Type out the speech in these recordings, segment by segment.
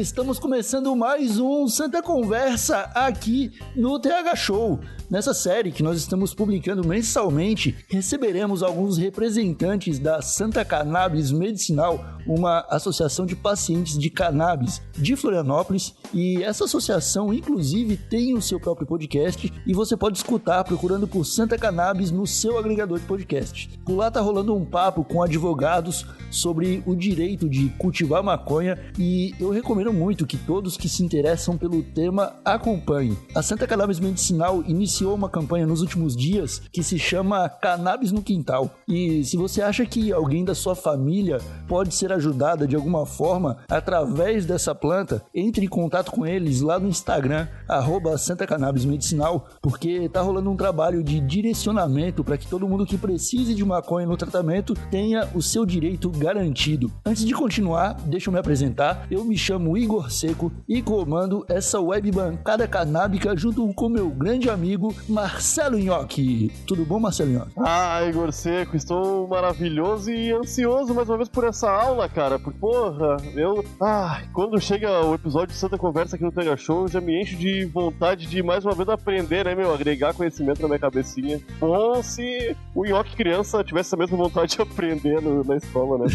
estamos começando mais um Santa Conversa aqui no TH Show. Nessa série que nós estamos publicando mensalmente, receberemos alguns representantes da Santa Cannabis Medicinal, uma associação de pacientes de cannabis de Florianópolis. E essa associação, inclusive, tem o seu próprio podcast e você pode escutar procurando por Santa Cannabis no seu agregador de podcast. Por lá tá rolando um papo com advogados sobre o direito de cultivar maconha e eu recomendo muito que todos que se interessam pelo tema acompanhem. A Santa Cannabis Medicinal iniciou iniciou uma campanha nos últimos dias que se chama Cannabis no Quintal. E se você acha que alguém da sua família pode ser ajudada de alguma forma através dessa planta, entre em contato com eles lá no Instagram, arroba Santa Cannabis Medicinal, porque tá rolando um trabalho de direcionamento para que todo mundo que precise de maconha no tratamento tenha o seu direito garantido. Antes de continuar, deixa eu me apresentar. Eu me chamo Igor Seco e comando essa web bancada canábica junto com meu grande amigo Marcelo Nhoque. Tudo bom, Marcelo Nhoque? Ah, Igor Seco, estou maravilhoso e ansioso mais uma vez por essa aula, cara. Porque, porra, eu. Ah, quando chega o episódio de Santa Conversa aqui no Tega Show, já me encho de vontade de mais uma vez aprender, né, meu? Agregar conhecimento na minha cabecinha. Bom se o Nhoque criança tivesse essa mesma vontade de aprender no, na escola, né?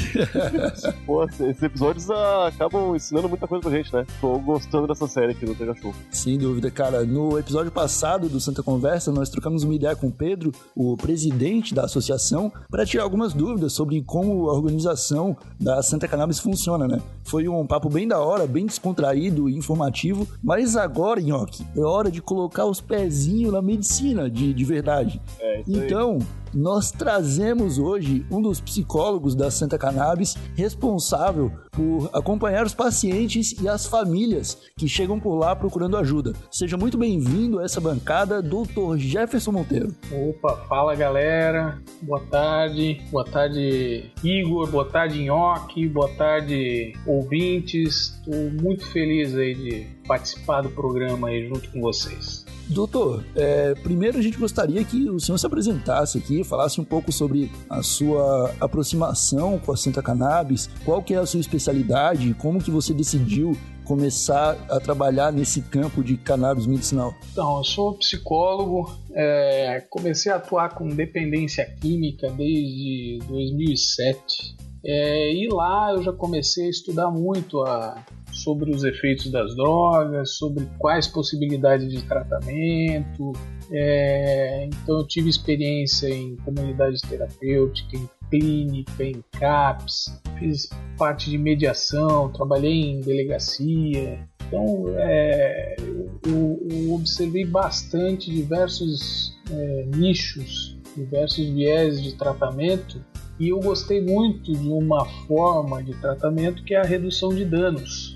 Pô, esses episódios ah, acabam ensinando muita coisa pra gente, né? Tô gostando dessa série aqui no Tega Show. Sem dúvida, cara. No episódio passado do Santa conversa, nós trocamos uma ideia com o Pedro, o presidente da associação, para tirar algumas dúvidas sobre como a organização da Santa Cannabis funciona, né? Foi um papo bem da hora, bem descontraído e informativo, mas agora, Nhoque, é hora de colocar os pezinhos na medicina de, de verdade. É, isso então, aí nós trazemos hoje um dos psicólogos da Santa Cannabis responsável por acompanhar os pacientes e as famílias que chegam por lá procurando ajuda. Seja muito bem-vindo a essa bancada, Dr. Jefferson Monteiro. Opa, fala galera, boa tarde, boa tarde Igor, boa tarde Nhoque, boa tarde ouvintes. Estou muito feliz aí de participar do programa aí junto com vocês. Doutor, é, primeiro a gente gostaria que o senhor se apresentasse aqui, falasse um pouco sobre a sua aproximação com a Santa Cannabis, qual que é a sua especialidade, como que você decidiu começar a trabalhar nesse campo de cannabis medicinal? Então, eu sou psicólogo, é, comecei a atuar com dependência química desde 2007. É, e lá eu já comecei a estudar muito a, sobre os efeitos das drogas, sobre quais possibilidades de tratamento. É, então eu tive experiência em comunidade terapêutica, em clínica, em CAPS, fiz parte de mediação, trabalhei em delegacia. Então é, eu, eu, observei bastante diversos é, nichos, diversos viés de tratamento e eu gostei muito de uma forma de tratamento que é a redução de danos.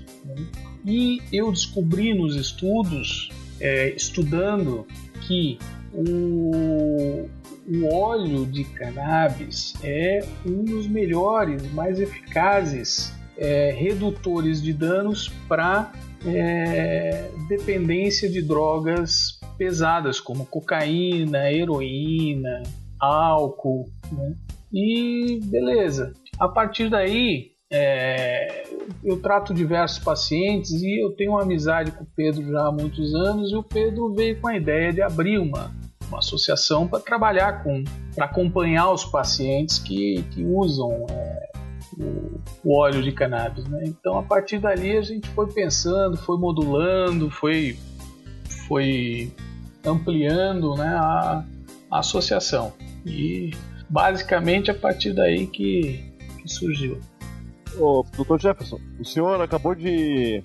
E eu descobri nos estudos, é, estudando, que o, o óleo de cannabis é um dos melhores, mais eficazes é, redutores de danos para é, dependência de drogas pesadas, como cocaína, heroína, álcool. Né? E beleza. A partir daí, é, eu trato diversos pacientes e eu tenho uma amizade com o Pedro já há muitos anos e o Pedro veio com a ideia de abrir uma, uma associação para trabalhar com, para acompanhar os pacientes que, que usam é, o, o, óleo de cannabis. Né? Então a partir dali a gente foi pensando, foi modulando, foi, foi ampliando né, a, a associação e basicamente a partir daí que, que surgiu. Ô, Dr. Jefferson, o senhor acabou de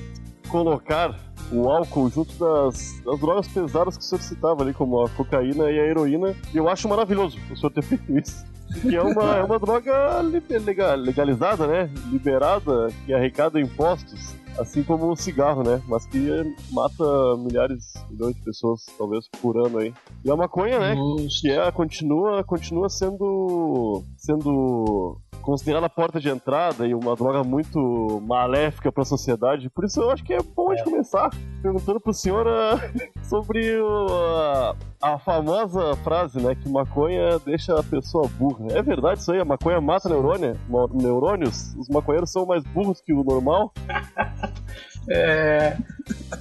colocar o álcool junto das, das drogas pesadas que o senhor citava ali, como a cocaína e a heroína, e eu acho maravilhoso o senhor ter feito isso. Que é uma, é uma droga legalizada, né? Liberada, que arrecada impostos, assim como o cigarro, né? Mas que mata milhares, milhões de pessoas, talvez, por ano aí. E a maconha, né? Que é, continua, continua sendo, sendo considerada a porta de entrada e uma droga muito maléfica para a sociedade. Por isso eu acho que é bom a gente é. começar perguntando pro senhor uh, sobre o, uh, a famosa frase, né, que maconha deixa a pessoa burra. É verdade isso aí? A maconha mata neurônio, neurônios? Os maconheiros são mais burros que o normal? É,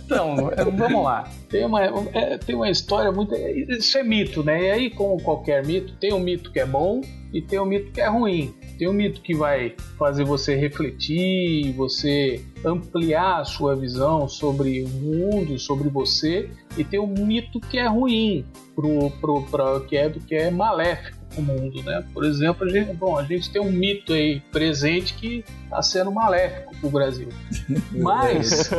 então, é, vamos lá. Tem uma, é, tem uma história muito. Isso é mito, né? E aí, como qualquer mito, tem um mito que é bom e tem um mito que é ruim. Tem um mito que vai fazer você refletir, você ampliar a sua visão sobre o mundo, sobre você, e tem um mito que é ruim, pro, pro, pro, que, é, que é maléfico o mundo, né? Por exemplo, a gente, bom, a gente tem um mito aí presente que está sendo maléfico para o Brasil. Mas,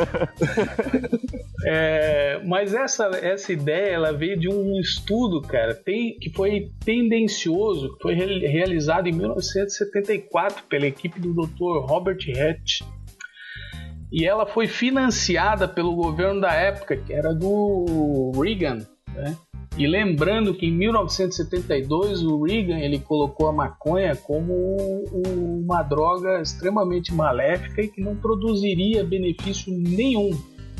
é, mas essa, essa ideia ela veio de um estudo, cara, tem, que foi tendencioso, que foi realizado em 1974 pela equipe do Dr. Robert Hatch. E ela foi financiada pelo governo da época, que era do Reagan, né? E lembrando que em 1972 o Reagan ele colocou a maconha como uma droga extremamente maléfica e que não produziria benefício nenhum.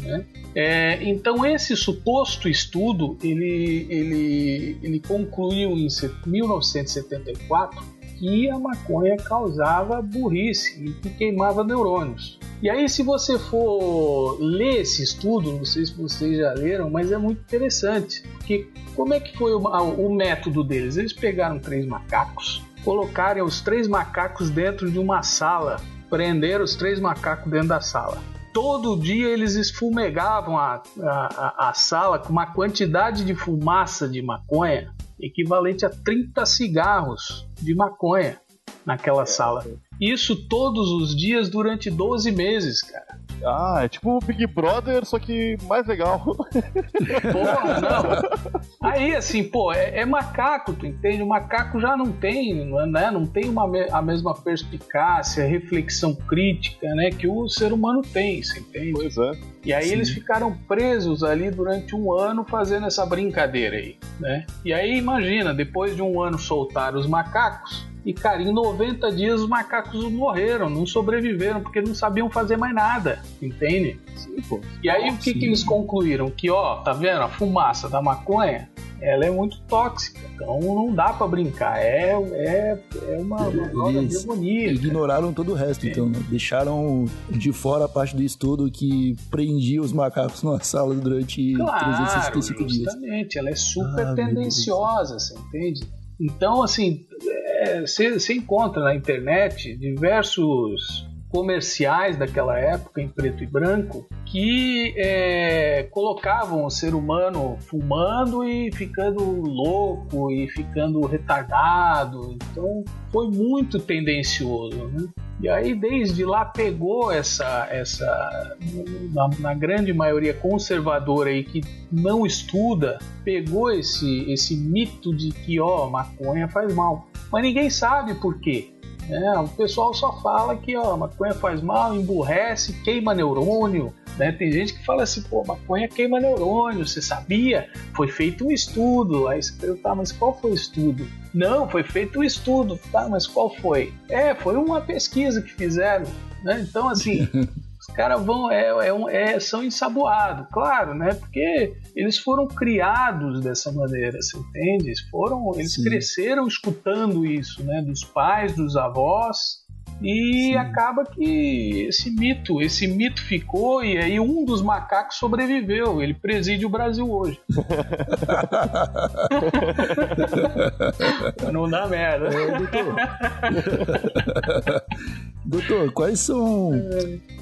Né? É, então esse suposto estudo ele, ele, ele concluiu em 1974 que a maconha causava burrice e que queimava neurônios. E aí, se você for ler esse estudo, não sei se vocês já leram, mas é muito interessante. Porque como é que foi o, o método deles? Eles pegaram três macacos, colocaram os três macacos dentro de uma sala, prenderam os três macacos dentro da sala. Todo dia eles esfumegavam a, a, a sala com uma quantidade de fumaça de maconha equivalente a 30 cigarros de maconha naquela é, sala. Isso todos os dias durante 12 meses, cara. Ah, é tipo o Big Brother, só que mais legal. Porra, não. Aí, assim, pô, é, é, macaco, tu entende? O macaco já não tem, né? Não tem uma, a mesma perspicácia, reflexão crítica, né? Que o ser humano tem, você entende? Pois é. E aí Sim. eles ficaram presos ali durante um ano fazendo essa brincadeira aí, né? E aí, imagina, depois de um ano soltar os macacos, e, cara, em 90 dias os macacos morreram, não sobreviveram, porque não sabiam fazer mais nada, entende? Sim, pô. E aí o que, que eles concluíram? Que, ó, tá vendo? A fumaça da maconha, ela é muito tóxica, então não dá para brincar. É, é, é uma, uma droga demoníaca. Ignoraram todo o resto, é. então, né? Deixaram de fora a parte do estudo que prendia os macacos numa sala durante claro, 365 dias. Justamente, ela é super ah, tendenciosa, você entende? Então, assim, é, encontra na internet diversos comerciais daquela época em preto e branco que é, colocavam o ser humano fumando e ficando louco e ficando retardado. Então foi muito tendencioso. Né? E aí desde lá pegou essa essa na, na, grande maioria conservadora aí que não estuda, pegou esse esse mito de que ó, maconha faz mal. Mas ninguém sabe por quê. É, o pessoal só fala que ó, maconha faz mal, emburrece, queima neurônio. Né? Tem gente que fala assim, pô, maconha queima neurônio, você sabia? Foi feito um estudo. Aí você pergunta, mas qual foi o estudo? Não, foi feito um estudo, tá? Mas qual foi? É, foi uma pesquisa que fizeram. Né? Então, assim, caras vão, é, é, é, são ensaboados, claro, né? Porque eles foram criados dessa maneira, você entende? Eles, foram, eles cresceram escutando isso, né? Dos pais, dos avós, e Sim. acaba que esse mito, esse mito ficou e aí um dos macacos sobreviveu. Ele preside o Brasil hoje. Não dá merda. É, doutor. doutor, quais são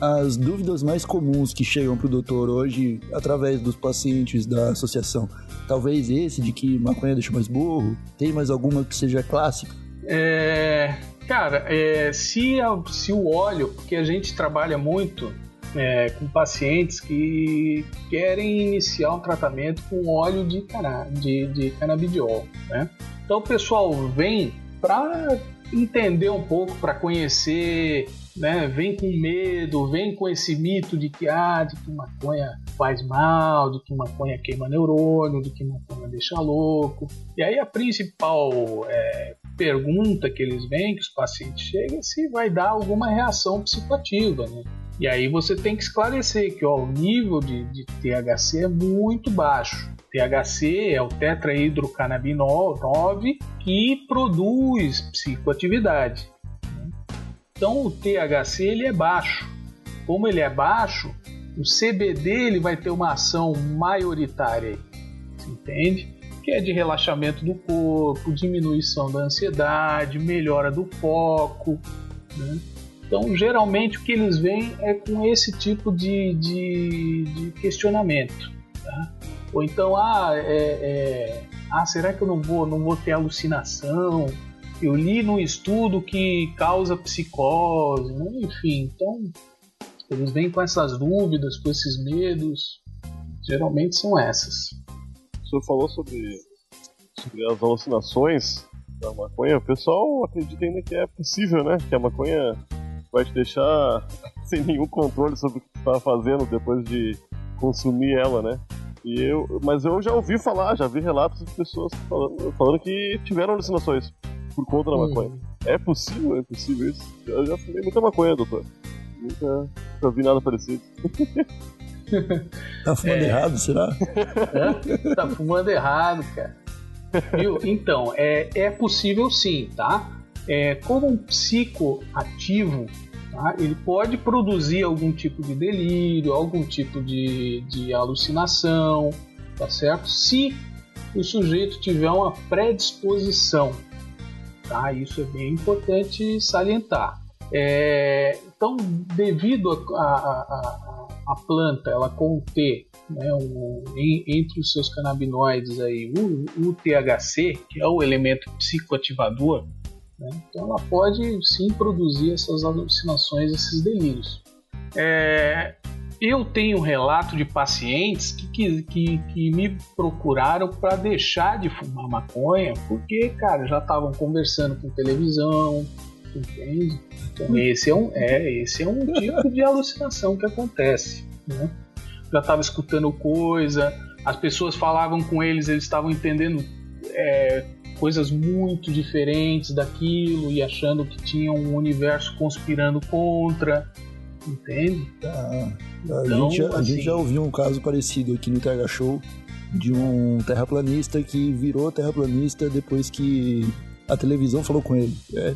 as dúvidas mais comuns que chegam para o doutor hoje através dos pacientes da associação? Talvez esse de que maconha deixa mais burro? Tem mais alguma que seja clássica? É, Cara, é, se, a, se o óleo, porque a gente trabalha muito é, com pacientes que querem iniciar um tratamento com óleo de, cana, de, de canabidiol, né? Então o pessoal vem para entender um pouco, para conhecer, né? Vem com medo, vem com esse mito de que ah, de que maconha faz mal, de que maconha queima neurônio, de que maconha deixa louco. E aí a principal é, pergunta que eles vêm, que os pacientes chegam, é se vai dar alguma reação psicoativa, né? E aí você tem que esclarecer que ó, o nível de, de THC é muito baixo. THC é o tetrahidrocannabinol 9 que produz psicoatividade. Então o THC ele é baixo. Como ele é baixo, O CBD ele vai ter uma ação maioritária, entende? Que é de relaxamento do corpo, diminuição da ansiedade, melhora do foco. Né? Então, geralmente o que eles veem é com esse tipo de, de, de questionamento. Tá? Ou então, ah, é, é, ah, será que eu não vou, não vou ter alucinação? Eu li num estudo que causa psicose, né? enfim. Então, eles vêm com essas dúvidas, com esses medos. Geralmente são essas. Senhor falou sobre, sobre as alucinações da maconha. O pessoal acredita ainda que é possível, né? Que a maconha vai te deixar sem nenhum controle sobre o que tu tá fazendo depois de consumir ela, né? E eu, mas eu já ouvi falar, já vi relatos de pessoas falando, falando que tiveram alucinações por conta da maconha. Hum. É possível, é possível isso. Eu já fumei muita maconha, doutor. Nunca, nunca vi nada parecido. tá fumando é... errado, será? É? Tá fumando errado, cara. Viu? Então, é, é possível sim, tá? É, como um psicoativo, tá? ele pode produzir algum tipo de delírio, algum tipo de, de alucinação, tá certo? Se o sujeito tiver uma predisposição, tá? Isso é bem importante salientar. É, então, devido a, a, a, a, planta ela conter né, um, entre os seus canabinoides aí o, o THC, que é o elemento psicoativador, né? Então ela pode sim produzir essas alucinações, esses delírios. É, eu tenho um relato de pacientes que, que, que me procuraram para deixar de fumar maconha porque, cara, já estavam conversando com televisão, entende? Então esse é um, é, esse é um tipo de alucinação que acontece, né? Já estava escutando coisa, as pessoas falavam com eles, eles estavam entendendo é, coisas muito diferentes daquilo e achando que tinha um universo conspirando contra, entende? Ah, a, então, gente, a assim, gente já ouviu um caso parecido aqui no TH Show de um terraplanista que virou terraplanista depois que a televisão falou com ele. É.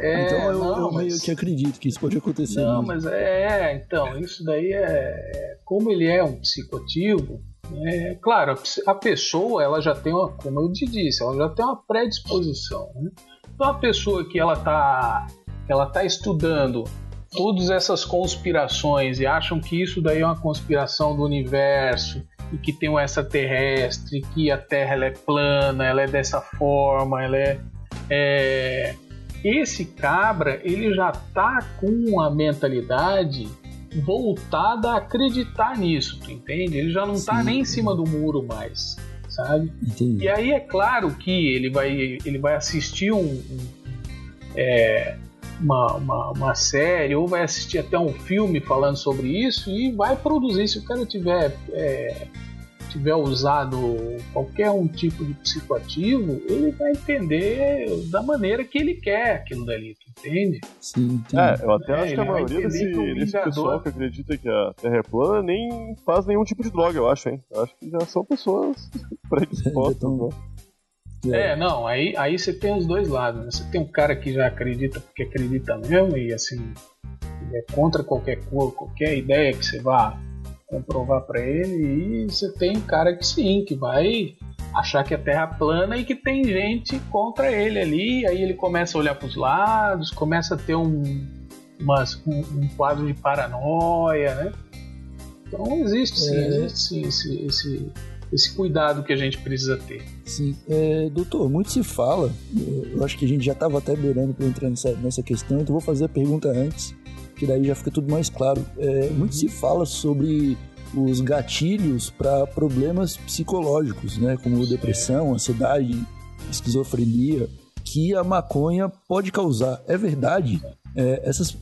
É, então eu, não, eu meio mas... que acredito que isso pode acontecer. Não, mesmo. mas é, então, isso daí é. Como ele é um psicoativo, é, claro, a pessoa ela já tem uma, como eu te disse, ela já tem uma predisposição. Né? Então a pessoa que ela está ela tá estudando todas essas conspirações e acham que isso daí é uma conspiração do universo e que tem um extraterrestre, que a Terra ela é plana, ela é dessa forma, ela é, é... esse cabra ele já tá com a mentalidade voltada a acreditar nisso, tu entende? Ele já não tá Sim. tá nem em cima do muro mais, sabe? Entendi. E aí é claro que ele vai, ele vai assistir um, um é, uma, uma, uma, série ou vai assistir até um filme falando sobre isso e vai produzir. Se o cara tiver é, tiver usado qualquer um tipo de psicoativo, ele vai entender da maneira que ele quer aquilo dali, entende? Sim, É, eu até é, acho que a maioria desse, desse pessoal que acredita que a Terra é plana nem faz nenhum tipo de droga, eu acho, hein? Eu acho que já são pessoas predispostas, né? É, não, aí, aí você tem os dois lados, né? Você tem um cara que já acredita porque acredita mesmo e assim é contra qualquer cor, qualquer ideia que você vá comprovar para ele e você tem um cara que sim, que vai achar que a Terra é plana e que tem gente contra ele ali, aí ele começa a olhar para os lados, começa a ter um, umas, um, um, quadro de paranoia, né? Então existe sim, é. existe sim esse, esse, esse, cuidado que a gente precisa ter. Sim, é, doutor, muito se fala, eu acho que a gente já estava até beirando para entrar nessa, nessa questão, então vou fazer a pergunta antes, que daí já fica tudo mais claro. É, muito se fala sobre os gatilhos para problemas psicológicos, né, como depressão, ansiedade, esquizofrenia, que a maconha pode causar. É verdade. É, essas,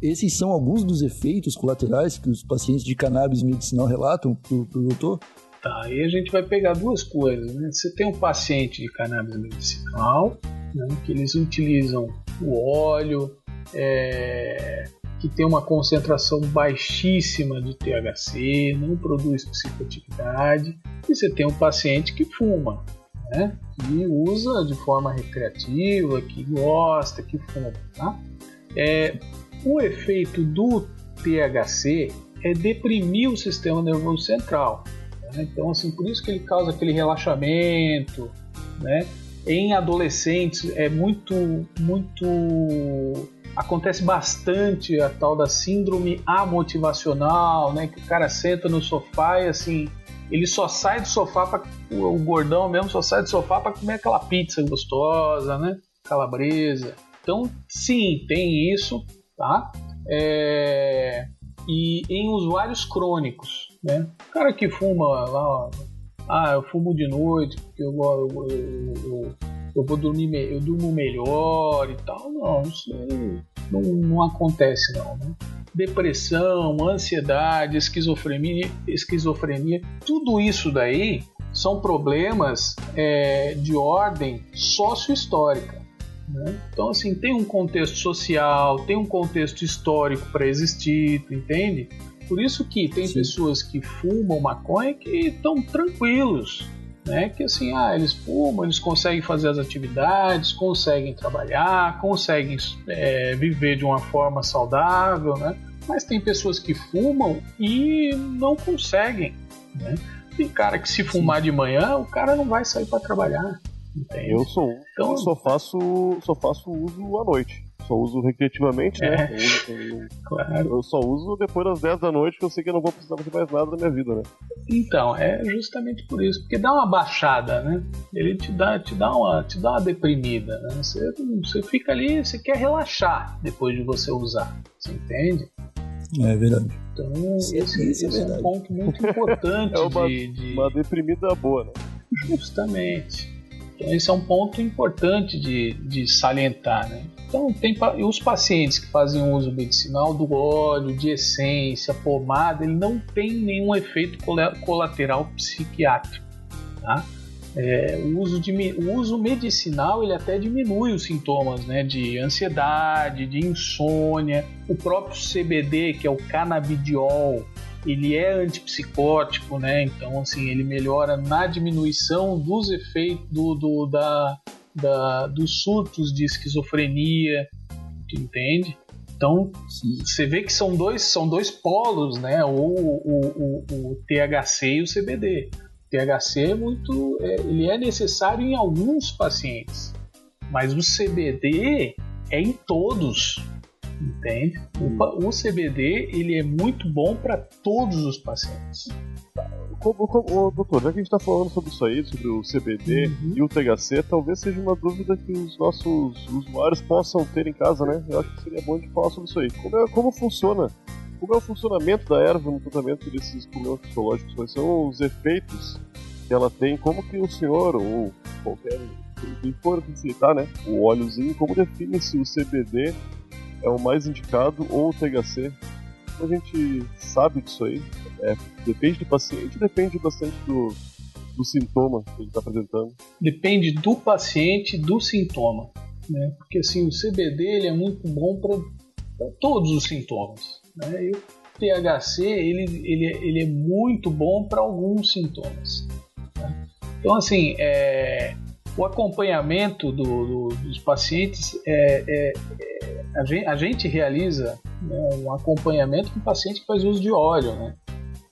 esses são alguns dos efeitos colaterais que os pacientes de cannabis medicinal relatam para o doutor? Tá, aí a gente vai pegar duas coisas. Né? Você tem um paciente de cannabis medicinal, né, que eles utilizam o óleo, é, que tem uma concentração baixíssima de THC, não produz psicoatividade, e você tem um paciente que fuma, né? que usa de forma recreativa, que gosta, que fuma. Tá? É, o efeito do THC é deprimir o sistema nervoso central. Né? Então, assim, por isso que ele causa aquele relaxamento, né? Em adolescentes é muito, muito acontece bastante a tal da síndrome amotivacional, né? Que o cara senta no sofá e assim, ele só sai do sofá para o gordão mesmo só sai do sofá para comer aquela pizza gostosa, né? Calabresa. Então, sim, tem isso, tá? É... E em usuários crônicos, né? O cara que fuma lá, ah, eu fumo de noite porque eu, eu, eu, eu vou dormir, eu durmo melhor e tal. Não, isso não, não acontece não, né? Depressão, ansiedade, esquizofrenia, esquizofrenia, tudo isso daí são problemas é, de ordem sociohistórica. Né? Então, assim, tem um contexto social, tem um contexto histórico para existir, tu entende? Por isso que tem Sim. pessoas que fumam maconha que estão tranquilos, né? Que assim, ah, eles fumam, eles conseguem fazer as atividades, conseguem trabalhar, conseguem é, viver de uma forma saudável, né? Mas tem pessoas que fumam e não conseguem, né? Tem cara que se fumar de manhã, o cara não vai sair para trabalhar. Entende? Eu sou um. Então, eu só faço, só faço uso à noite. Só uso recreativamente, né? é. né? Eu, uso, claro. eu só uso depois das 10 da noite, que eu sei que eu não vou precisar fazer mais nada na minha vida, né? Então, é justamente por isso, porque dá uma baixada, né? Ele te dá, te dá, uma, te dá uma deprimida, né? Você, você fica ali, você quer relaxar depois de você usar, você entende? É verdade. Então, esse, esse, esse é, é, um ponto muito importante é uma, de, de... uma deprimida boa, né? Justamente. Então, esse é um ponto importante de, de salientar, né? Então, tem os pacientes que fazem uso medicinal do óleo, de essência, pomada, ele não tem nenhum efeito colateral psiquiátrico, tá? É, o, uso de, o uso medicinal ele até diminui os sintomas né, de ansiedade, de insônia. O próprio CBD, que é o canabidiol, ele é antipsicótico, né? Então, assim, ele melhora na diminuição dos efeitos do, do da, da, dos surtos de esquizofrenia, entende? Então, você vê que são dois, são dois polos, né? O, o, o, o THC e o CBD. O THC é muito, é, ele é necessário em alguns pacientes, mas o CBD é em todos, entende? O, o CBD ele é muito bom para todos os pacientes. Como, como, doutor, já que a gente está falando sobre isso aí, sobre o CBD uhum. e o THC, talvez seja uma dúvida que os nossos usuários possam ter em casa, né? Eu acho que seria bom de falar sobre isso aí. Como, é, como funciona? Como é o funcionamento da erva no tratamento desses problemas psicológicos? Quais são os efeitos que ela tem? Como que o senhor, ou qualquer quem for facilitar, né? O óleozinho, como define se o CBD é o mais indicado ou o THC. A gente sabe disso aí. É, depende do paciente, depende bastante do, do sintoma que ele está apresentando. Depende do paciente, do sintoma. Né? Porque assim, o CBD ele é muito bom para todos os sintomas. Né? E o THC ele, ele, ele é muito bom para alguns sintomas. Né? Então, assim, é, o acompanhamento do, do, dos pacientes, é, é, a, gente, a, gente, realiza né, um acompanhamento com o paciente que faz uso de óleo, né?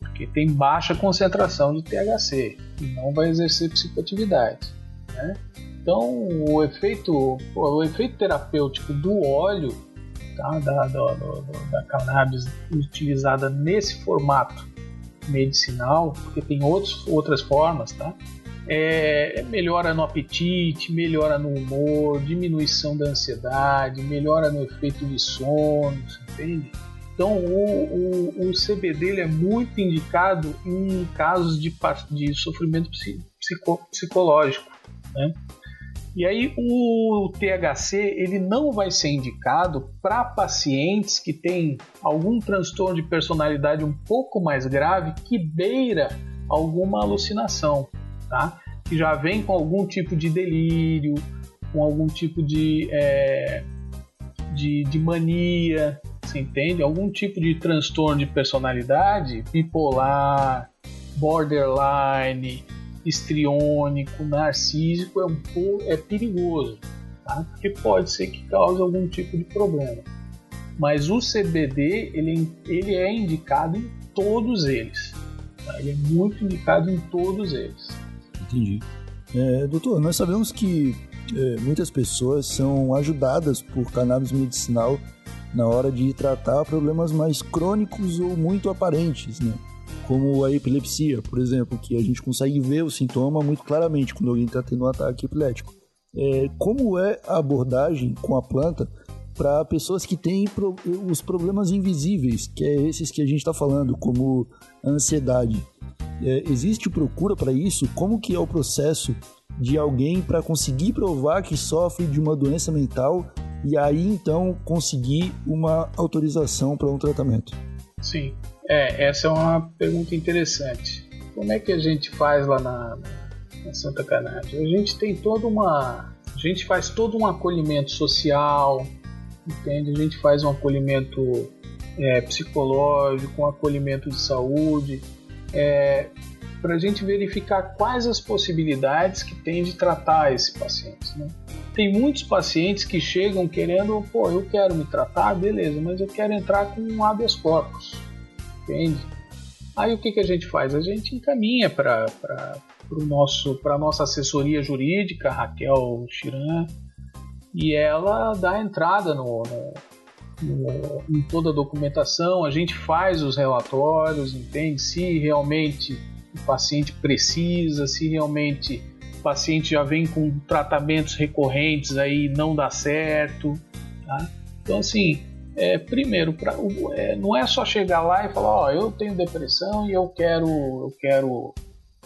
porque tem baixa concentração de THC e não vai exercer psicoatividade. Né? Então, o efeito, o efeito terapêutico do óleo, tá, da, da, da cannabis utilizada nesse formato medicinal, porque tem outros, outras formas, tá? É, melhora no apetite, melhora no humor, diminuição da ansiedade, melhora no efeito de sono, entende? Então o, o, o CBD ele é muito indicado em casos de, de sofrimento psico, psicológico. Né? E aí o THC ele não vai ser indicado para pacientes que têm algum transtorno de personalidade um pouco mais grave que beira alguma alucinação tá? Que já vem com algum tipo de delírio, com algum tipo de, é, de, de mania, você entende? Algum tipo de transtorno de personalidade, bipolar, borderline, histriônico, narcísico, é, um, é perigoso, tá? porque pode ser que cause algum tipo de problema. Mas o CBD ele, ele é indicado em todos eles. Tá? Ele é muito indicado em todos eles. Entendi. É, doutor, nós sabemos que é, muitas pessoas são ajudadas por cannabis medicinal na hora de tratar problemas mais crônicos ou muito aparentes, né? Como a epilepsia, por exemplo, que a gente consegue ver o sintoma muito claramente quando alguém está tendo um ataque epilético. É, como é a abordagem com a planta para pessoas que têm pro, os problemas invisíveis, que é esses que a gente está falando, como a ansiedade? É, existe procura para isso? Como que é o processo de alguém para conseguir provar que sofre de uma doença mental e aí então conseguir uma autorização para um tratamento? Sim, é, essa é uma pergunta interessante. Como é que a gente faz lá na, na Santa Cannabis? A gente tem toda uma. A gente faz todo um acolhimento social, entende? A gente faz um acolhimento é, psicológico, um acolhimento de saúde, é, para a gente verificar quais as possibilidades que tem de tratar esse paciente. Né? Tem muitos pacientes que chegam querendo, pô, eu quero me tratar, beleza, mas eu quero entrar com um habeas corpus, entende? Aí o que, que a gente faz? A gente encaminha para a nossa assessoria jurídica, Raquel Chiran, e ela dá entrada no, no, no, em toda a documentação, a gente faz os relatórios, entende? Se realmente o paciente precisa, se realmente o paciente já vem com tratamentos recorrentes aí não dá certo, tá? Então assim, é, primeiro, pra, é, não é só chegar lá e falar, ó, eu tenho depressão e eu quero, eu quero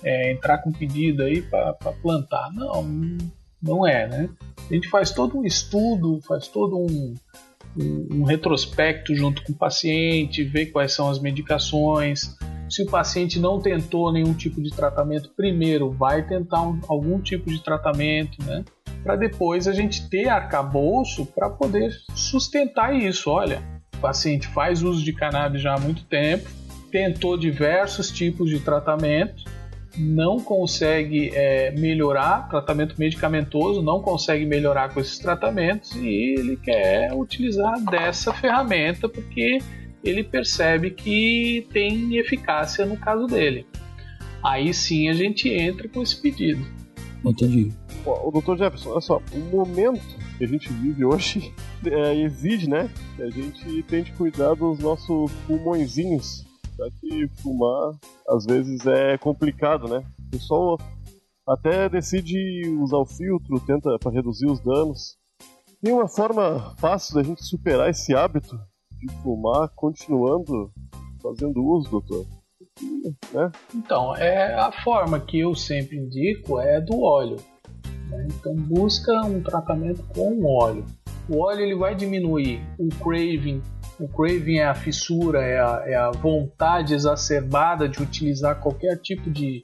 é, entrar com pedido aí para plantar. Não, não é, né? A gente faz todo um estudo, faz todo um, um, retrospecto junto com o paciente, vê quais são as medicações, se o paciente não tentou nenhum tipo de tratamento, primeiro vai tentar um, algum tipo de tratamento, né? Para depois a gente ter arcabouço para poder sustentar isso. Olha, o paciente faz uso de cannabis já há muito tempo, tentou diversos tipos de tratamento, não consegue é, melhorar, tratamento medicamentoso, não consegue melhorar com esses tratamentos e ele quer utilizar dessa ferramenta porque ele percebe que tem eficácia no caso dele. Aí sim a gente entra com esse pedido. Entendi. O doutor Jefferson, olha só, o momento que a gente vive hoje é, exige, né, que a gente tente cuidar dos nossos pulmõezinhos, já que fumar às vezes é complicado, né? O pessoal até decide usar o filtro, tenta para reduzir os danos. Tem uma forma fácil da gente superar esse hábito de fumar continuando fazendo uso, doutor? Né? Então, é a forma que eu sempre indico é do óleo. Né? Então, busca um tratamento com óleo. O óleo ele vai diminuir o craving. O craving é a fissura, é a, é a vontade exacerbada de utilizar qualquer tipo de,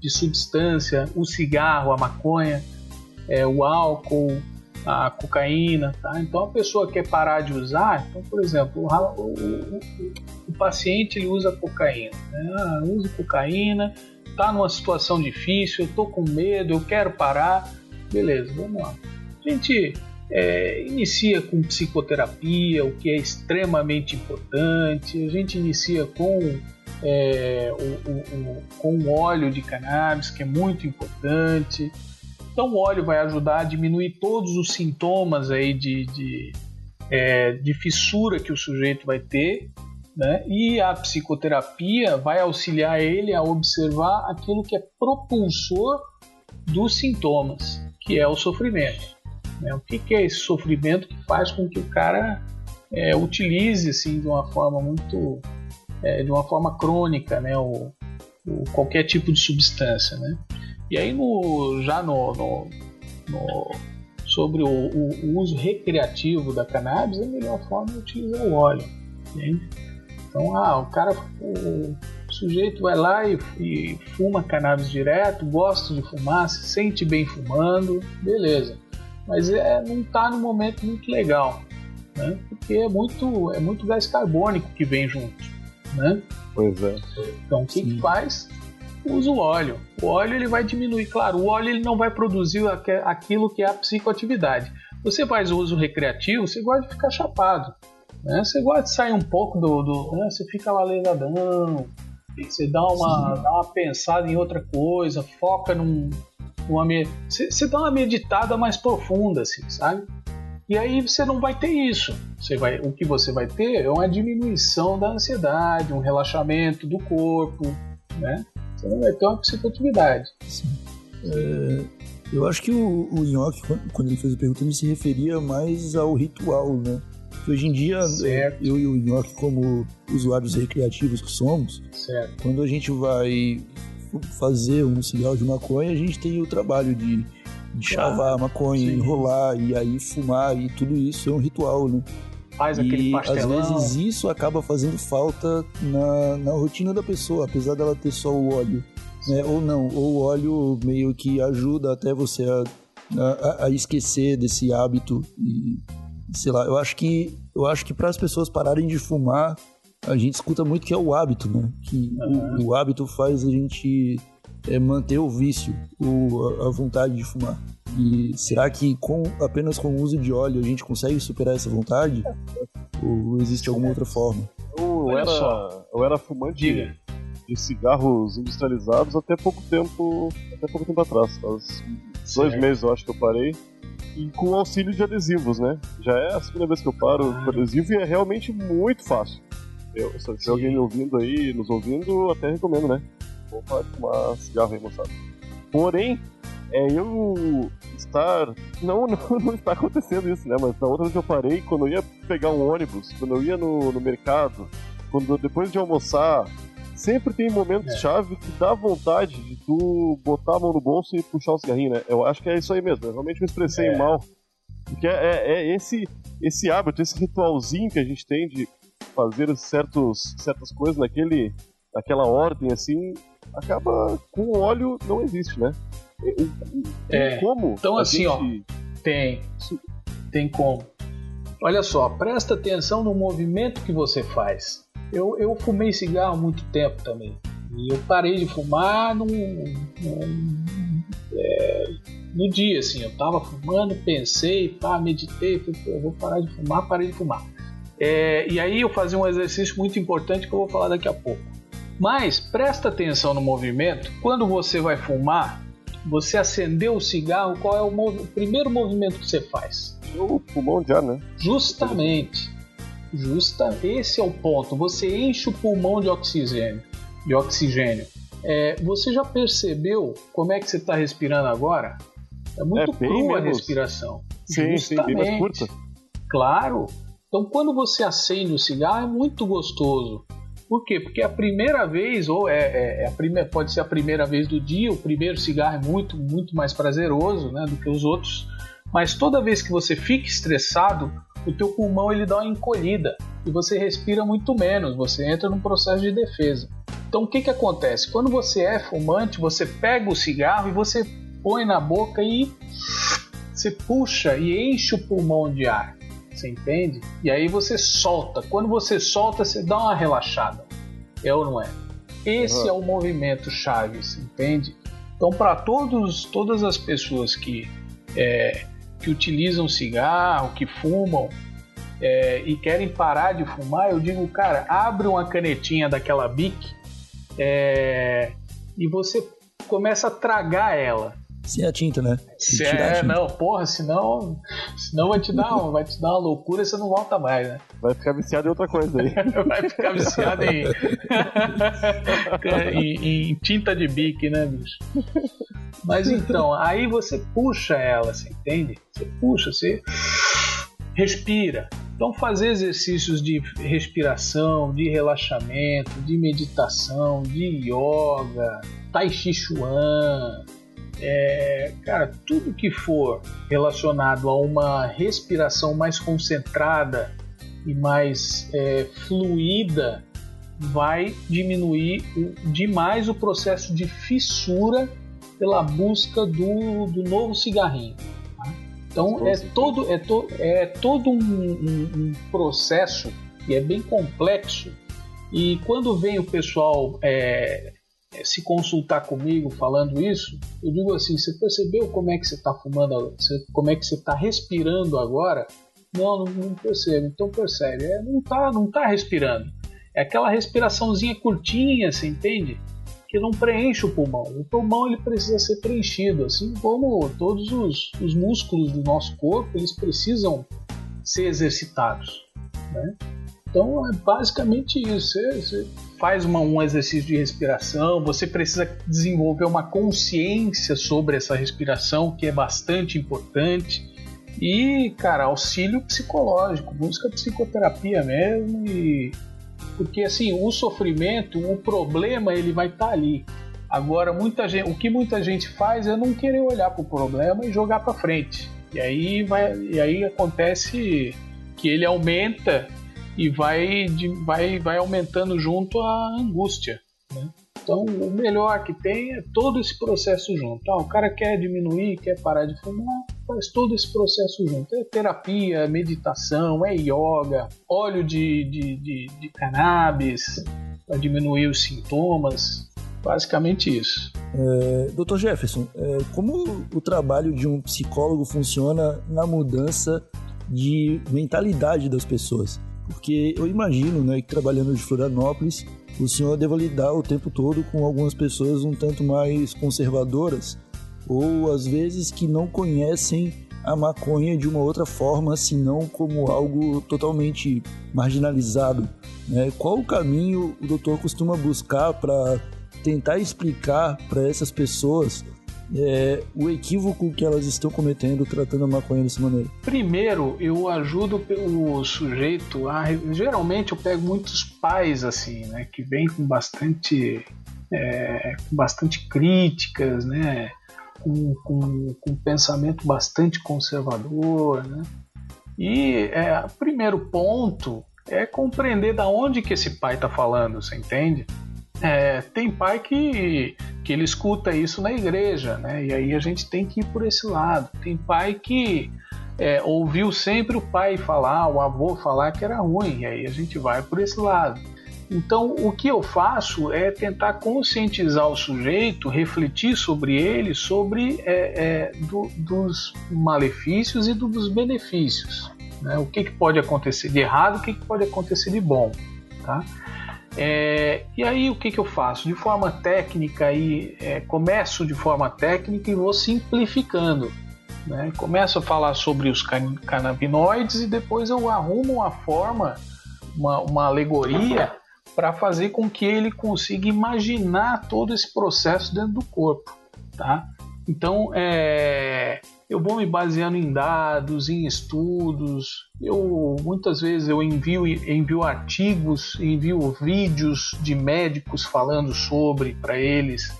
de substância, o cigarro, a maconha, é, o álcool, a cocaína, tá? Então a pessoa quer parar de usar, então por exemplo, o, o, o, paciente ele usa cocaína, né? ah, usa cocaína, tá numa situação difícil, eu tô com medo, eu quero parar, beleza, vamos lá. Gente é, inicia com psicoterapia, o que é extremamente importante, a gente inicia com é, o, o, o, com óleo de cannabis, que é muito importante. Então o óleo vai ajudar a diminuir todos os sintomas aí de, de, é, de fissura que o sujeito vai ter, né? E a psicoterapia vai auxiliar ele a observar aquilo que é propulsor dos sintomas, que é o sofrimento. Né? O que, que, é esse sofrimento que faz com que o cara é, utilize assim de uma forma muito, é, de uma forma crônica, né? O, o, qualquer tipo de substância, né? E aí no, já no, no, no sobre o, o, o, uso recreativo da cannabis, a melhor forma é utilizar o óleo. Entende? Então, ah, o cara, o sujeito vai lá e, e fuma cannabis direto, gosta de fumar, se sente bem fumando, beleza. Mas é, não está no momento muito legal, né? Porque é muito, é muito gás carbônico que vem junto, né? Pois é. Então, o que, que faz? usa o óleo. O óleo ele vai diminuir, claro, o óleo ele não vai produzir aquilo que é a psicoatividade. Você faz o uso recreativo, você gosta de ficar chapado. Né? Você gosta de sair um pouco do. do né? Você fica lá lesadão, você dá uma, dá uma pensada em outra coisa, foca num. Uma, você, dá uma meditada mais profunda, assim, sabe? E aí você não vai ter isso. Você vai, o que você vai ter é uma diminuição da ansiedade, um relaxamento do corpo, né? Você não vai ter uma psicoatividade. É, eu acho que o, o Nhoque, quando ele fez a pergunta, ele se referia mais ao ritual, né? Que hoje em dia, certo. eu e o Nhoque, como usuários recreativos que somos, certo. quando a gente vai fazer um cigarro de maconha, a gente tem o trabalho de, de chavar a maconha, Sim. enrolar e aí fumar e tudo isso é um ritual, né? Faz aquele e pastelão. às vezes isso acaba fazendo falta na, na rotina da pessoa, apesar dela ter só o óleo. Né? Ou não, ou o óleo meio que ajuda até você a, a, a esquecer desse hábito e sei lá, eu acho que eu acho que para as pessoas pararem de fumar, a gente escuta muito que é o hábito, né? Que uhum. o, o, hábito faz a gente é, manter o vício, o, a, a, vontade de fumar. E será que com apenas com o uso de óleo a gente consegue superar essa vontade? Ou existe alguma outra forma? Eu era, eu era fumante Diga. de cigarros industrializados até pouco tempo, até pouco tempo atrás. Faz dois meses eu acho que eu parei e com auxílio de adesivos, né? Já é a segunda vez que eu paro ah. com adesivo e é realmente muito fácil. Eu, se tiver alguém me ouvindo aí, nos ouvindo, até recomendo, né? Vou fumar cigarro aí, moçada. Porém, é eu estar. Não, não, não está acontecendo isso, né? Mas na outra vez eu parei, quando eu ia pegar um ônibus, quando eu ia no, no mercado, quando depois de almoçar, sempre tem momentos é. chave que dá vontade de tu botar a mão no bolso e puxar o cigarrinho, né? Eu acho que é isso aí mesmo. Eu realmente me expressei é. mal. Porque é, é, é, esse, esse hábito, esse ritualzinho que a gente tem de fazer certos, certas coisas naquele, naquela ordem, assim, acaba com o óleo não existe, né? Tem é. como? Então, assim, gente... ó, tem. Tem como. Olha só, presta atenção no movimento que você faz. Eu, eu fumei cigarro há muito tempo também. E eu parei de fumar num, num, é, no dia, assim. Eu tava fumando, pensei, pá, meditei, eu vou parar de fumar, parei de fumar. É, e aí eu fazia um exercício muito importante que eu vou falar daqui a pouco. Mas presta atenção no movimento. Quando você vai fumar, você acendeu o cigarro, qual é o, o primeiro movimento que você faz? O pulmão já, né? Justamente. Justa, esse é o ponto. Você enche o pulmão de oxigênio. De oxigênio. É, você já percebeu como é que você está respirando agora? É muito é crua a respiração. Sim, Justamente. sim, bem mais curta. Claro. Então, quando você acende o cigarro, é muito gostoso. Por quê? Porque é a primeira vez, ou é, é, é, a primeira, pode ser a primeira vez do dia, o primeiro cigarro é muito, muito mais prazeroso né, do que os outros. Mas toda vez que você fica estressado, o teu pulmão ele dá uma encolhida e você respira muito menos, você entra num processo de defesa. Então o que, que acontece? Quando você é fumante, você pega o cigarro e você põe na boca e você puxa e enche o pulmão de ar. Você entende? E aí você solta. Quando você solta, você dá uma relaxada. É ou não é? Esse uhum. é o movimento chave, você entende? Então, para todos, todas as pessoas que é, que utilizam cigarro, que fumam é, e querem parar de fumar, eu digo, cara, abre uma canetinha daquela Bic é, e você começa a tragar ela. Sem a tinta, né? Se é, tinta. não, porra, senão, senão vai te dar, vai te dar uma loucura e você não volta mais, né? Vai ficar viciado em outra coisa aí. vai ficar viciado em, em, em, tinta de bique, né, bicho? Mas então, aí você puxa ela, você entende? Você puxa, você respira. Então, fazer exercícios de respiração, de relaxamento, de meditação, de yoga, tai chi chuan, é, cara, tudo que for relacionado a uma respiração mais concentrada e mais é, fluida vai diminuir demais o processo de fissura pela busca do, do novo cigarrinho. Tá? Então é todo, é, to, é todo um, um, um, processo e é bem complexo. E quando vem o pessoal é, se consultar comigo falando isso, eu digo assim: você percebeu como é que você está fumando, como é que você está respirando agora? Não, não, não percebo. Então percebe, é, não tá, não tá respirando. É aquela respiraçãozinha curtinha, você entende? Que não preenche o pulmão. O pulmão ele precisa ser preenchido, assim como todos os, os músculos do nosso corpo, eles precisam ser exercitados. Né? Então é basicamente isso. Você, você faz uma, um exercício de respiração, você precisa desenvolver uma consciência sobre essa respiração, que é bastante importante. E, cara, auxílio psicológico, busca psicoterapia mesmo e porque assim, o sofrimento, o problema, ele vai estar tá ali. Agora, muita gente, o que muita gente faz é não querer olhar para o problema e jogar para frente. E aí vai, e aí acontece que ele aumenta e vai, vai, vai aumentando junto a angústia. Né? Então, o melhor que tem é todo esse processo junto. Ah, o cara quer diminuir, quer parar de fumar, faz todo esse processo junto. É terapia, é meditação, é yoga, óleo de, de, de, de cannabis para diminuir os sintomas. Basicamente isso. É, Dr. Jefferson, é, como o trabalho de um psicólogo funciona na mudança de mentalidade das pessoas? Porque eu imagino, né, que trabalhando de Florianópolis, o senhor deva lidar o tempo todo com algumas pessoas um tanto mais conservadoras ou às vezes que não conhecem a maconha de uma outra forma, senão como algo totalmente marginalizado. Né? Qual o caminho o doutor costuma buscar para tentar explicar para essas pessoas é, o equívoco que elas estão cometendo tratando a maconha dessa maneira? Primeiro, eu ajudo o sujeito a. Geralmente eu pego muitos pais assim, né, que vêm com bastante, é, com bastante críticas, né, com, com, com um pensamento bastante conservador, né. E é, primeiro ponto é compreender da onde que esse pai está falando, você entende? É, tem pai que, que ele escuta isso na igreja, né? E aí a gente tem que ir por esse lado. Tem pai que é, ouviu sempre o pai falar, o avô falar que era ruim, e aí a gente vai por esse lado. Então, o que eu faço é tentar conscientizar o sujeito, refletir sobre ele, sobre é, é, do, dos malefícios e do, dos benefícios. Né? O que, que pode acontecer de errado, o que, que pode acontecer de bom. Tá? É, e aí o que, que eu faço? De forma técnica, aí, é, começo de forma técnica e vou simplificando. Né? Começo a falar sobre os canabinoides e depois eu arrumo uma forma, uma, uma alegoria para fazer com que ele consiga imaginar todo esse processo dentro do corpo. Tá? Então, é, eu vou me baseando em dados, em estudos. Eu muitas vezes eu envio, envio artigos, envio vídeos de médicos falando sobre para eles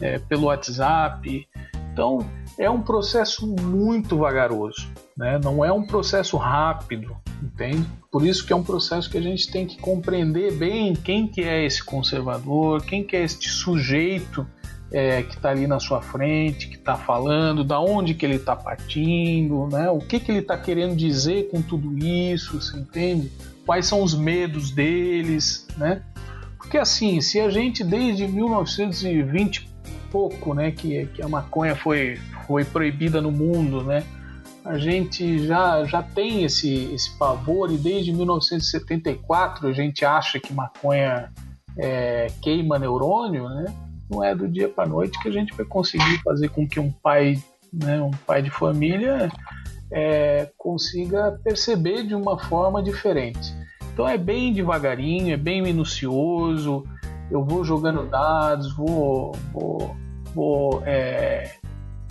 é, pelo WhatsApp. Então é um processo muito vagaroso, né? não é um processo rápido, entende? Por isso que é um processo que a gente tem que compreender bem quem que é esse conservador, quem que é este sujeito é, que está ali na sua frente, que está falando, da onde que ele está partindo, né? O que que ele está querendo dizer com tudo isso, você entende? Quais são os medos deles, né? Porque assim, se a gente desde 1920 pouco, né, que, que a maconha foi, foi proibida no mundo, né? A gente já, já tem esse, esse pavor e desde 1974 a gente acha que maconha é, queima neurônio, né? Não é do dia para noite que a gente vai conseguir fazer com que um pai, né, um pai de família é, consiga perceber de uma forma diferente. Então é bem devagarinho, é bem minucioso. Eu vou jogando dados, vou, vou, vou, é,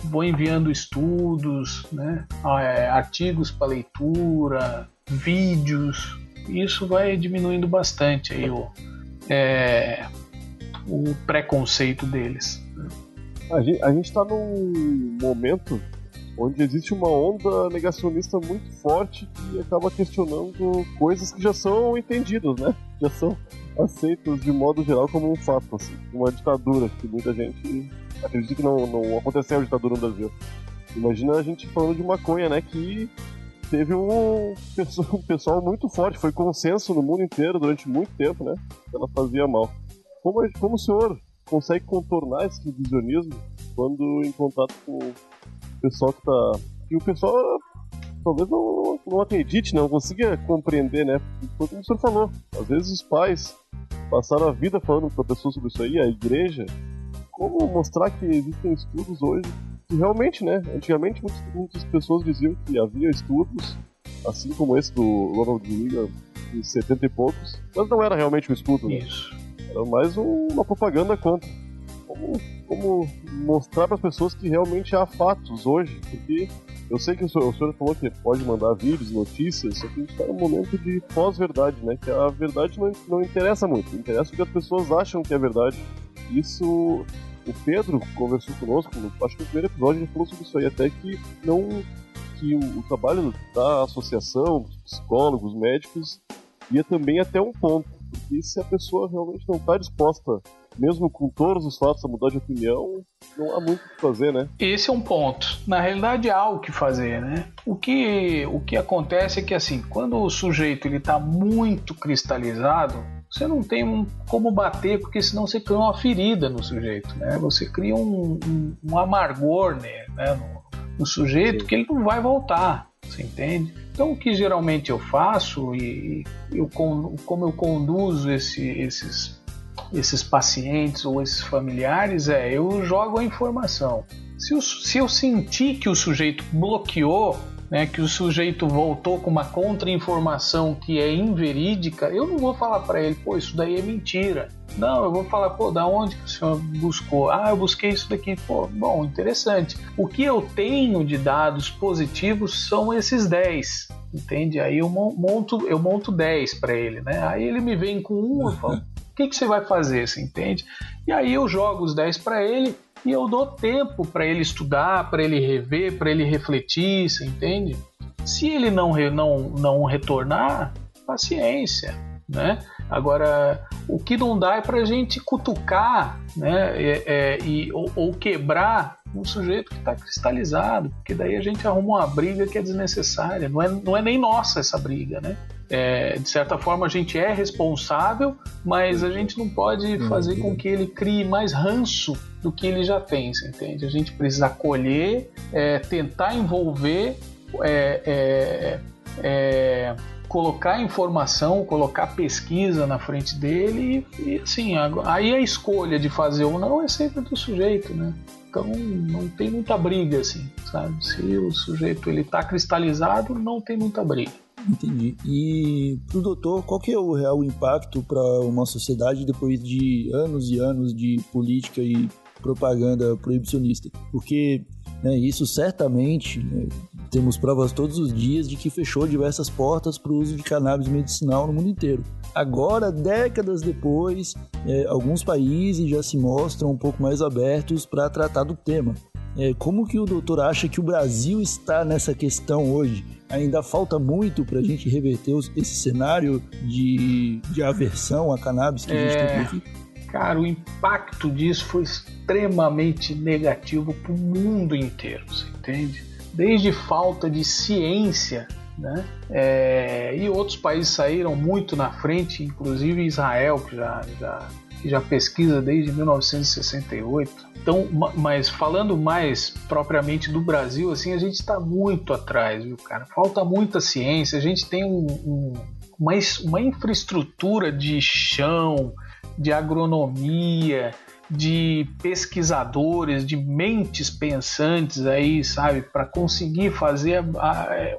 vou enviando estudos, né, é, artigos para leitura, vídeos. Isso vai diminuindo bastante aí o, é, o preconceito deles. A gente, a gente tá num momento onde existe uma onda negacionista muito forte que acaba questionando coisas que já são entendidas, né? Já são aceitas de modo geral como um fato, assim, uma ditadura que muita gente acredita que não, não aconteceu a ditadura no Brasil. Imagina a gente falando de maconha, né? Que teve um pessoal, um pessoal muito forte, foi consenso no mundo inteiro durante muito tempo, né? Que ela fazia mal. Como, como o senhor consegue contornar esse visionismo quando em contato com o pessoal que tá. E o pessoal talvez não, não acredite, não consiga compreender, né? Foi como o senhor falou. Às vezes os pais passaram a vida falando para pessoas sobre isso aí, a igreja. Como mostrar que existem estudos hoje que realmente, né? Antigamente muitas, muitas pessoas diziam que havia estudos, assim como esse do Ronald Reagan, de 70 e poucos, mas não era realmente um estudo, né? Isso. Era mais um, uma propaganda contra. Como, como mostrar para as pessoas que realmente há fatos hoje, porque eu sei que o senhor, o senhor, falou que pode mandar vídeos, notícias, só que a gente está num momento de pós-verdade, né? Que a verdade não, não interessa muito, interessa o que as pessoas acham que é verdade. Isso, o Pedro conversou conosco, acho que no primeiro episódio ele falou sobre isso aí, até que não que o, o trabalho da associação, psicólogos, médicos, ia também até um ponto, porque se a pessoa realmente não está disposta mesmo com todos os fatos a mudar de opinião, não há muito o que fazer, né? Esse é um ponto. Na realidade, há o que fazer, né? O que, o que acontece é que, assim, quando o sujeito está muito cristalizado, você não tem um, como bater, porque senão você cria uma ferida no sujeito, né? Você cria um, um, um amargor né, no, no sujeito Sim. que ele não vai voltar, você entende? Então, o que geralmente eu faço e eu, como eu conduzo esse, esses esses pacientes ou esses familiares é eu jogo a informação. Se, o, se eu sentir que o sujeito bloqueou, né, que o sujeito voltou com uma contra-informação que é inverídica, eu não vou falar para ele, pô, isso daí é mentira. Não, eu vou falar, pô, da onde que o senhor buscou? Ah, eu busquei isso daqui. Pô, bom, interessante. O que eu tenho de dados positivos são esses 10, entende? Aí eu monto, eu monto 10 para ele, né? Aí ele me vem com um, eu falo, que, que você vai fazer, você entende? E aí eu jogo os 10 para ele e eu dou tempo para ele estudar, para ele rever, para ele refletir, você entende? Se ele não, não, não retornar, paciência, né? Agora, o que não dá é para a gente cutucar, né? É, é, e, ou, ou, quebrar um sujeito que está cristalizado, porque daí a gente arruma uma briga que é desnecessária. Não é, não é nem nossa essa briga, né? É, de certa forma a gente é responsável, mas a gente não pode fazer com que ele crie mais ranço do que ele já tem, entende? A gente precisa acolher, é, tentar envolver, é, é, é colocar informação, colocar pesquisa na frente dele e, e assim, aí a escolha de fazer ou não é sempre do sujeito, né? Então não tem muita briga assim, sabe? Se o sujeito ele está cristalizado, não tem muita briga. Entendi. E pro doutor, qual que é o real impacto para uma sociedade depois de anos e anos de política e propaganda proibicionista? Porque né, isso certamente né, temos provas todos os dias de que fechou diversas portas para o uso de cannabis medicinal no mundo inteiro. Agora, décadas depois, é, alguns países já se mostram um pouco mais abertos para tratar do tema. É, como que o doutor acha que o Brasil está nessa questão hoje? Ainda falta muito para a gente reverter esse cenário de, de aversão à cannabis que é, a gente tem por aqui? Cara, o impacto disso foi extremamente negativo para o mundo inteiro, você entende? Desde falta de ciência né? É, e outros países saíram muito na frente, inclusive Israel, que já, já que já pesquisa desde 1968. Então, mas falando mais propriamente do Brasil, assim, a gente está muito atrás, viu, cara? Falta muita ciência. A gente tem um, um, uma, uma infraestrutura de chão, de agronomia, de pesquisadores, de mentes pensantes aí, sabe, para conseguir fazer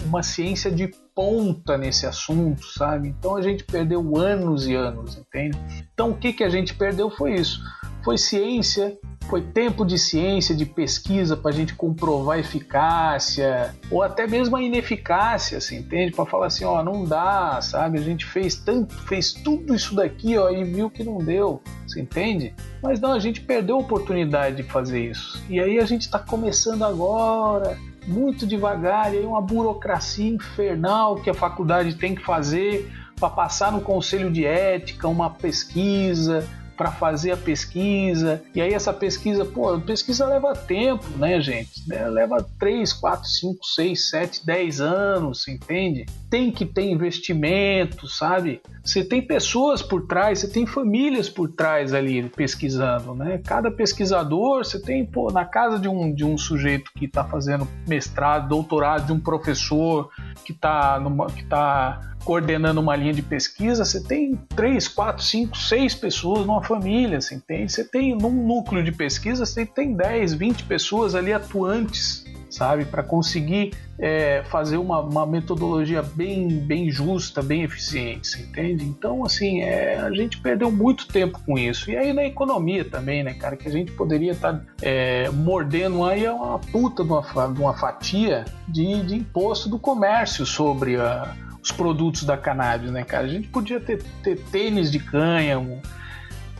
uma ciência de ponta nesse assunto, sabe? Então a gente perdeu anos e anos, entende? Então o que, que a gente perdeu foi isso. Foi ciência, foi tempo de ciência, de pesquisa para a gente comprovar a eficácia ou até mesmo a ineficácia, assim, entende? Para falar assim, ó, não dá, sabe? A gente fez tanto, fez tudo isso daqui, ó, e viu que não deu, você entende? Mas não, a gente perdeu a oportunidade de fazer isso. E aí a gente está começando agora muito devagar, e aí uma burocracia infernal que a faculdade tem que fazer para passar no conselho de ética, uma pesquisa, para fazer a pesquisa. E aí essa pesquisa, pô, pesquisa leva tempo, né, gente? Né, leva 3, 4, 5, 6, 7, 10 anos, entende? Tem que ter investimento, sabe? Você tem pessoas por trás, você tem famílias por trás ali pesquisando, né? Cada pesquisador, você tem, pô, na casa de um, de um sujeito que está fazendo mestrado, doutorado, de um professor que está que tá coordenando uma linha de pesquisa, você tem três, quatro, cinco, seis pessoas numa família, você entende? Você tem num núcleo de pesquisa, você tem 10, 20 pessoas ali atuantes, sabe? Para conseguir é, fazer uma, uma, metodologia bem, bem justa, bem eficiente, entende? Então, assim, é, a gente perdeu muito tempo com isso. E aí na economia também, né, cara? Que a gente poderia estar tá, é, mordendo aí uma puta de uma, de uma fatia de, de imposto do comércio sobre a os produtos da cannabis, né, cara? A gente podia ter, ter tênis de cânhamo,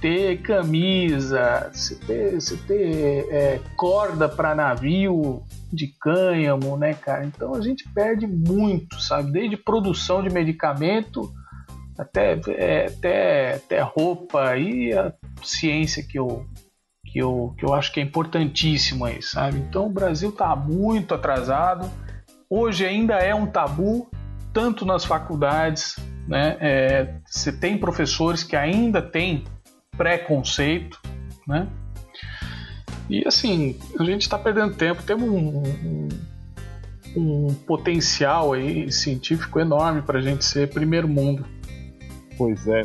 ter camisa, você ter, ter é, corda para navio de cânhamo, né, cara? Então a gente perde muito, sabe? Desde produção de medicamento até, é, até, até roupa e a ciência que eu, que, eu, que eu acho que é importantíssimo aí, sabe? Então o Brasil está muito atrasado. Hoje ainda é um tabu, tanto nas faculdades, né? É, você tem professores que ainda têm preconceito, né? E assim, a gente está perdendo tempo, temos um, um, um, potencial aí científico enorme para a gente ser primeiro mundo. Pois é,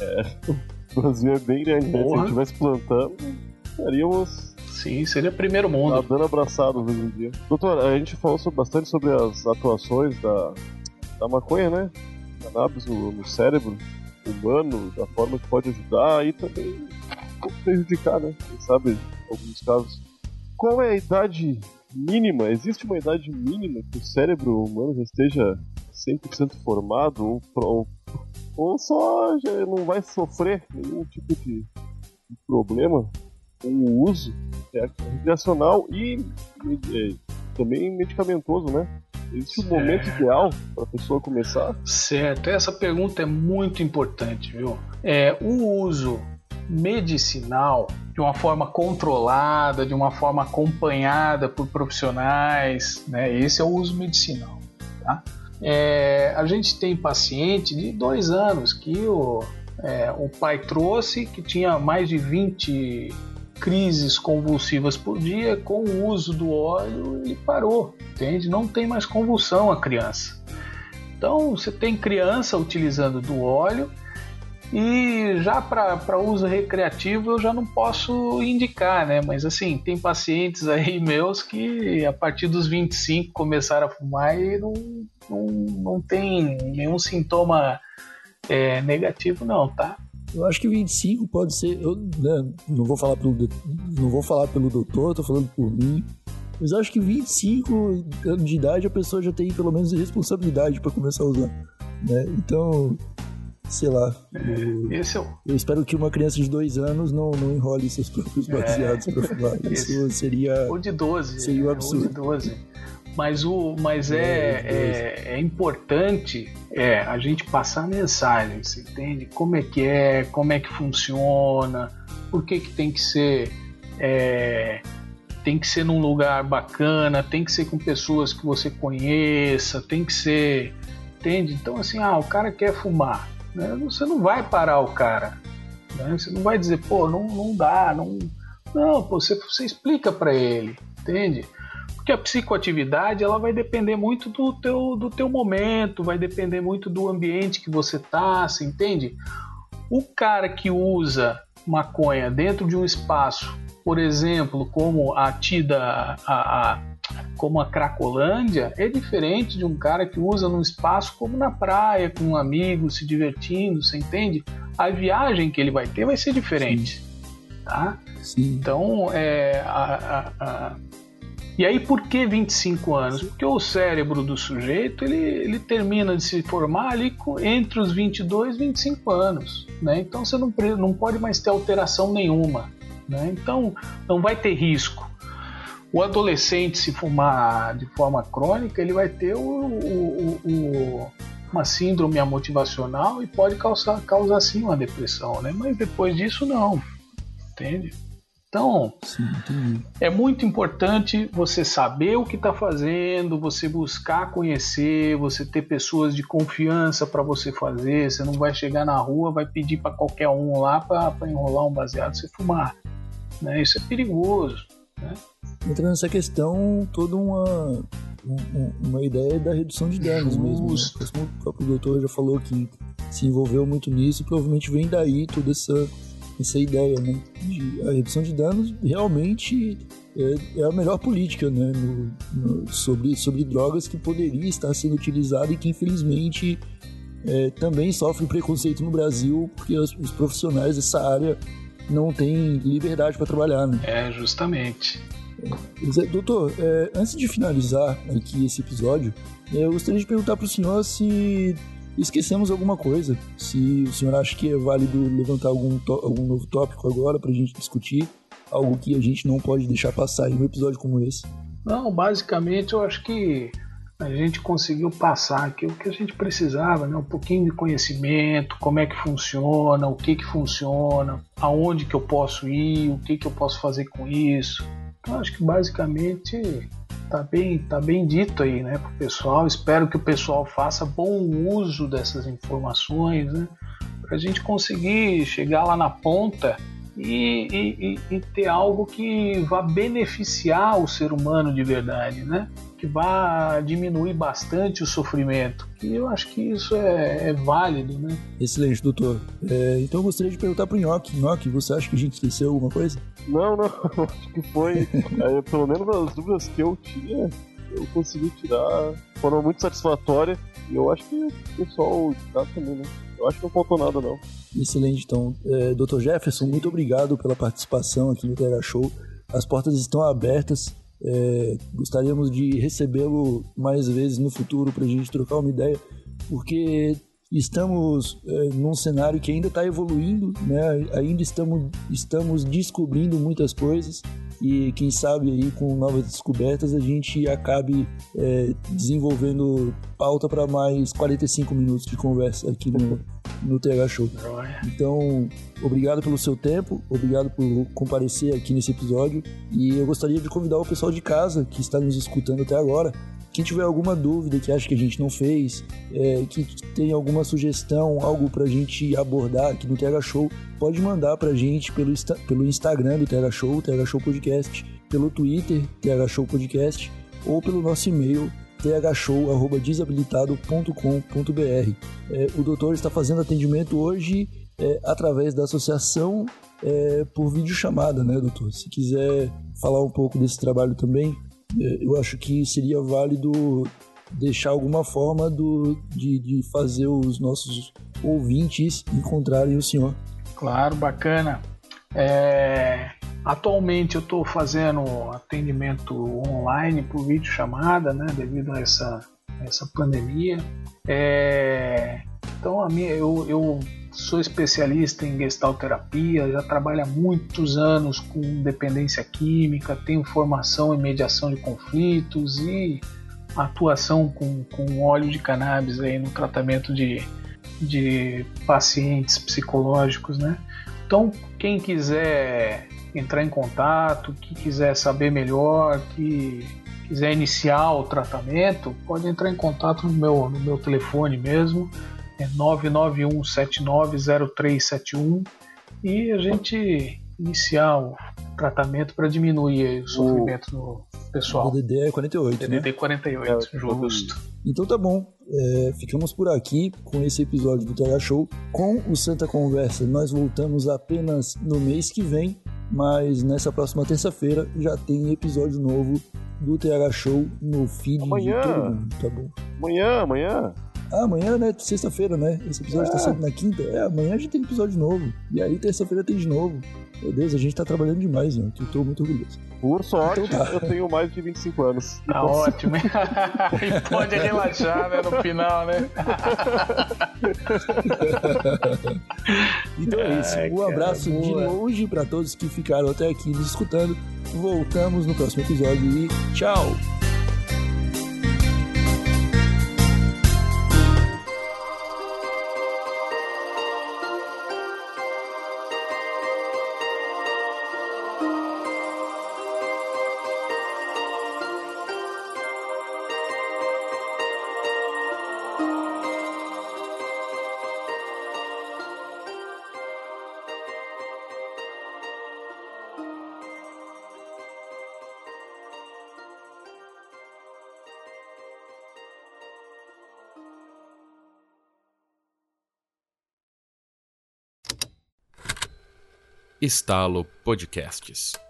é. O Brasil é bem grande, né? Se a gente estivesse plantando, estaríamos Sim, seria primeiro mundo. Dando abraçado hoje em dia. Doutor, a gente falou bastante sobre as atuações da, da maconha, né? Cannabis no, no cérebro humano, da forma que pode ajudar e também prejudicar, né? Quem sabe, alguns casos. Qual é a idade mínima? Existe uma idade mínima que o cérebro humano já esteja 100% formado ou, ou, ou só já não vai sofrer nenhum tipo de, de problema com o uso é, recreacional e, e, e também medicamentoso, né? Existe um momento ideal para a pessoa começar? Certo, essa pergunta é muito importante, viu? É, o uso medicinal de uma forma controlada, de uma forma acompanhada por profissionais, né? Esse é o uso medicinal, tá? É, a gente tem paciente de dois anos que o, é, o pai trouxe que tinha mais de 20 crises convulsivas por dia, com o uso do óleo ele parou, entende? Não tem mais convulsão a criança. Então você tem criança utilizando do óleo e já para uso recreativo eu já não posso indicar, né? Mas assim, tem pacientes aí meus que a partir dos 25 começaram a fumar e não, não, não tem nenhum sintoma é, negativo não, tá? Eu acho que 25 pode ser. Eu né, não vou falar pelo não vou falar pelo doutor, tô falando por mim. Mas acho que 25 anos de idade a pessoa já tem pelo menos responsabilidade para começar a usar. Né? Então, sei lá. eu, esse é o... eu espero que uma criança de dois anos não, não enrole seus próprios é. baseados é, para fumar. Isso seria. Ou de 12. Seria um absurdo. Ou de 12. Mas, o, mas é, é, é, é, importante é, a gente passar mensagem, você entende? Como é que é, como é que funciona, por que, que tem que ser. É, tem que ser num lugar bacana, tem que ser com pessoas que você conheça, tem que ser. Entende? Então, assim, ah, o cara quer fumar. Né? Você não vai parar o cara. Né? Você não vai dizer, pô, não, não dá, não. Não, pô, você, você explica para ele, entende? Porque a psicoatividade ela vai depender muito do teu, do teu momento, vai depender muito do ambiente que você tá, você entende? O cara que usa maconha dentro de um espaço, por exemplo, como a tida, a, a, como a Cracolândia, é diferente de um cara que usa num espaço como na praia, com um amigo, se divertindo, você entende? A viagem que ele vai ter vai ser diferente, Sim. tá? Sim. Então, é, a, a, e aí, por que 25 anos? Porque o cérebro do sujeito ele, ele termina de se formar ali entre os 22 e 25 anos. Né? Então você não, não pode mais ter alteração nenhuma. Né? Então não vai ter risco. O adolescente, se fumar de forma crônica, ele vai ter o, o, o, uma síndrome amotivacional e pode causar, causar sim uma depressão, né? Mas depois disso não, entende? Então, Sim, é muito importante você saber o que está fazendo, você buscar conhecer, você ter pessoas de confiança para você fazer. Você não vai chegar na rua, vai pedir para qualquer um lá para enrolar um baseado e você fumar. Né? Isso é perigoso. Né? Entra nessa questão toda uma, uma ideia da redução de danos mesmo. Né? O próprio doutor já falou que se envolveu muito nisso, provavelmente vem daí toda essa essa ideia, né? De, a redução de danos realmente é, é a melhor política, né? No, no, sobre, sobre drogas que poderia estar sendo utilizada e que infelizmente é, também sofre preconceito no Brasil porque os, os profissionais dessa área não têm liberdade para trabalhar, né? É, justamente. Doutor, é, antes de finalizar aqui esse episódio, é, eu gostaria de perguntar para o senhor se esquecemos alguma coisa. Se o senhor acha que é válido levantar algum, algum novo tópico agora para a gente discutir, algo que a gente não pode deixar passar em um episódio como esse. Não, basicamente eu acho que a gente conseguiu passar aqui o que a gente precisava, né? um pouquinho de conhecimento, como é que funciona, o que que funciona, aonde que eu posso ir, o que que eu posso fazer com isso. Então acho que basicamente tá bem, tá bem dito aí, né, pro pessoal. Espero que o pessoal faça bom uso dessas informações, né, para a gente conseguir chegar lá na ponta e, e, e, ter algo que vá beneficiar o ser humano de verdade, né? Que vá diminuir bastante o sofrimento. E eu acho que isso é, é válido, né? Excelente, doutor. É, então eu gostaria de perguntar para o Nhoque. Nhoque, você acha que a gente esqueceu alguma coisa? Não, não. Acho que foi. é, pelo menos as dúvidas que eu tinha, eu consegui tirar. Foram muito satisfatórias. E eu acho que o pessoal tá também, né? Eu acho que não faltou nada, não. Excelente, então. É, Dr. Jefferson, muito obrigado pela participação aqui no TH Show. As portas estão abertas. É, gostaríamos de recebê-lo mais vezes no futuro para a gente trocar uma ideia, porque estamos é, num cenário que ainda está evoluindo, né? ainda estamos, estamos descobrindo muitas coisas e quem sabe aí com novas descobertas a gente acabe é, desenvolvendo pauta para mais 45 minutos de conversa aqui no, no TH Show. Então, obrigado pelo seu tempo, obrigado por comparecer aqui nesse episódio. E eu gostaria de convidar o pessoal de casa que está nos escutando até agora. Quem tiver alguma dúvida que acha que a gente não fez, é, que tem alguma sugestão, algo para a gente abordar aqui no TH Show, pode mandar para a gente pelo, pelo Instagram do TH Show, TH Show Podcast, pelo Twitter, TH Show Podcast, ou pelo nosso e-mail, thshow.desabilitado.com.br. É, o doutor está fazendo atendimento hoje é, através da associação é, por videochamada, né, doutor? Se quiser falar um pouco desse trabalho também, é, eu acho que seria válido deixar alguma forma do, de, de fazer os nossos ouvintes encontrarem o senhor. Claro, bacana. É, atualmente eu estou fazendo atendimento online por vídeo chamada, né, devido a essa, essa pandemia. É, então a minha, eu, eu sou especialista em gestalterapia, já trabalho há muitos anos com dependência química, tenho formação em mediação de conflitos e atuação com, com óleo de cannabis aí no tratamento de, de pacientes psicológicos, né? Então, quem quiser entrar em contato, que quiser saber melhor, que quiser iniciar o tratamento, pode entrar em contato no meu, no meu telefone mesmo, é 991790371 e a gente iniciar o tratamento para diminuir o sofrimento do pessoal. O DDD é 48, DDD né? 48, é, justo. Então tá bom, é, ficamos por aqui com esse episódio do TH Show. Com o Santa Conversa, nós voltamos apenas no mês que vem, mas nessa próxima terça-feira já tem episódio novo do TH Show no feed amanhã. de todo mundo, tá bom? Amanhã, amanhã. Ah, amanhã, né? Sexta-feira, né? Esse episódio tá é. tá saindo na quinta. É, amanhã a gente tem episódio novo. E aí, terça-feira tem de novo. Meu Deus, a gente tá trabalhando demais, né? Eu tô muito orgulhoso. Por sorte, então tá. eu tenho mais de 25 anos. Tá posso... ótimo. e pode relaxar, né? No final, né? então é isso. Um abraço de longe para todos que ficaram até aqui nos escutando. Voltamos no próximo episódio e tchau! Estalo Podcasts.